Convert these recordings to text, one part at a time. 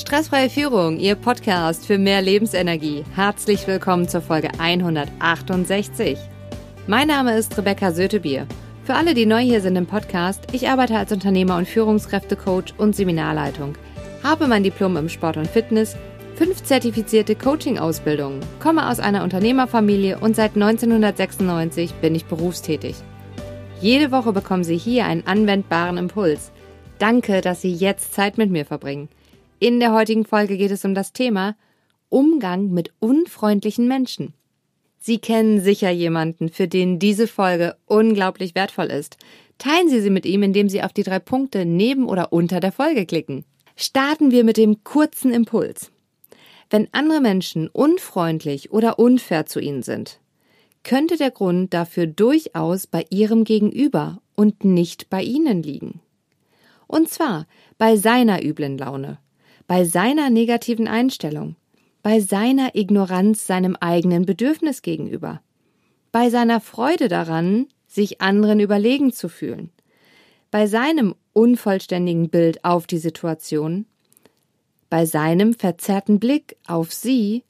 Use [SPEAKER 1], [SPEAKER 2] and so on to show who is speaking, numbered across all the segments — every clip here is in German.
[SPEAKER 1] Stressfreie Führung, Ihr Podcast für mehr Lebensenergie. Herzlich willkommen zur Folge 168. Mein Name ist Rebecca Sötebier. Für alle, die neu hier sind im Podcast, ich arbeite als Unternehmer und Führungskräftecoach und Seminarleitung, habe mein Diplom im Sport und Fitness, fünf zertifizierte Coaching-Ausbildungen, komme aus einer Unternehmerfamilie und seit 1996 bin ich berufstätig. Jede Woche bekommen Sie hier einen anwendbaren Impuls. Danke, dass Sie jetzt Zeit mit mir verbringen. In der heutigen Folge geht es um das Thema Umgang mit unfreundlichen Menschen. Sie kennen sicher jemanden, für den diese Folge unglaublich wertvoll ist. Teilen Sie sie mit ihm, indem Sie auf die drei Punkte neben oder unter der Folge klicken. Starten wir mit dem kurzen Impuls. Wenn andere Menschen unfreundlich oder unfair zu Ihnen sind, könnte der Grund dafür durchaus bei Ihrem Gegenüber und nicht bei Ihnen liegen. Und zwar bei seiner üblen Laune, bei seiner negativen Einstellung, bei seiner Ignoranz seinem eigenen Bedürfnis gegenüber, bei seiner Freude daran, sich anderen überlegen zu fühlen, bei seinem unvollständigen Bild auf die Situation, bei seinem verzerrten Blick auf sie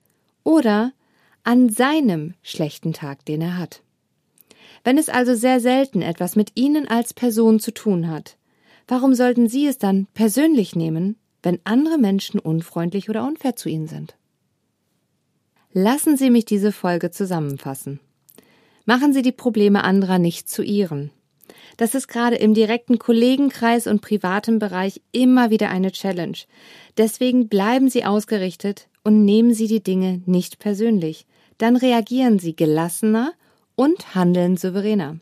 [SPEAKER 1] oder an seinem schlechten Tag, den er hat. Wenn es also sehr selten etwas mit Ihnen als Person zu tun hat, warum sollten Sie es dann persönlich nehmen wenn andere Menschen unfreundlich oder unfair zu Ihnen sind. Lassen Sie mich diese Folge zusammenfassen. Machen Sie die Probleme anderer nicht zu Ihren. Das ist gerade im direkten Kollegenkreis und privaten Bereich immer wieder eine Challenge. Deswegen bleiben Sie ausgerichtet und nehmen Sie die Dinge nicht persönlich. Dann reagieren Sie gelassener und handeln souveräner.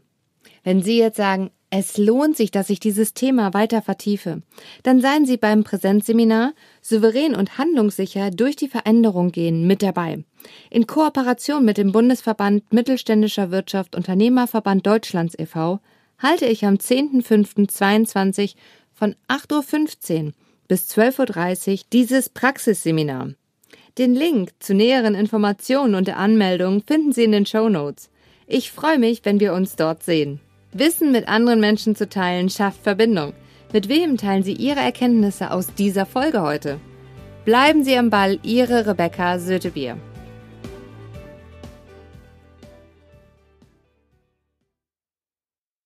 [SPEAKER 1] Wenn Sie jetzt sagen, es lohnt sich, dass ich dieses Thema weiter vertiefe. Dann seien Sie beim Präsenzseminar Souverän und handlungssicher durch die Veränderung gehen mit dabei. In Kooperation mit dem Bundesverband Mittelständischer Wirtschaft Unternehmerverband Deutschlands e.V. halte ich am 10.05.22 von 8.15 Uhr bis 12.30 Uhr dieses Praxisseminar. Den Link zu näheren Informationen und der Anmeldung finden Sie in den Show Notes. Ich freue mich, wenn wir uns dort sehen. Wissen mit anderen Menschen zu teilen schafft Verbindung. Mit wem teilen Sie Ihre Erkenntnisse aus dieser Folge heute? Bleiben Sie am Ball, Ihre Rebecca Sötebier.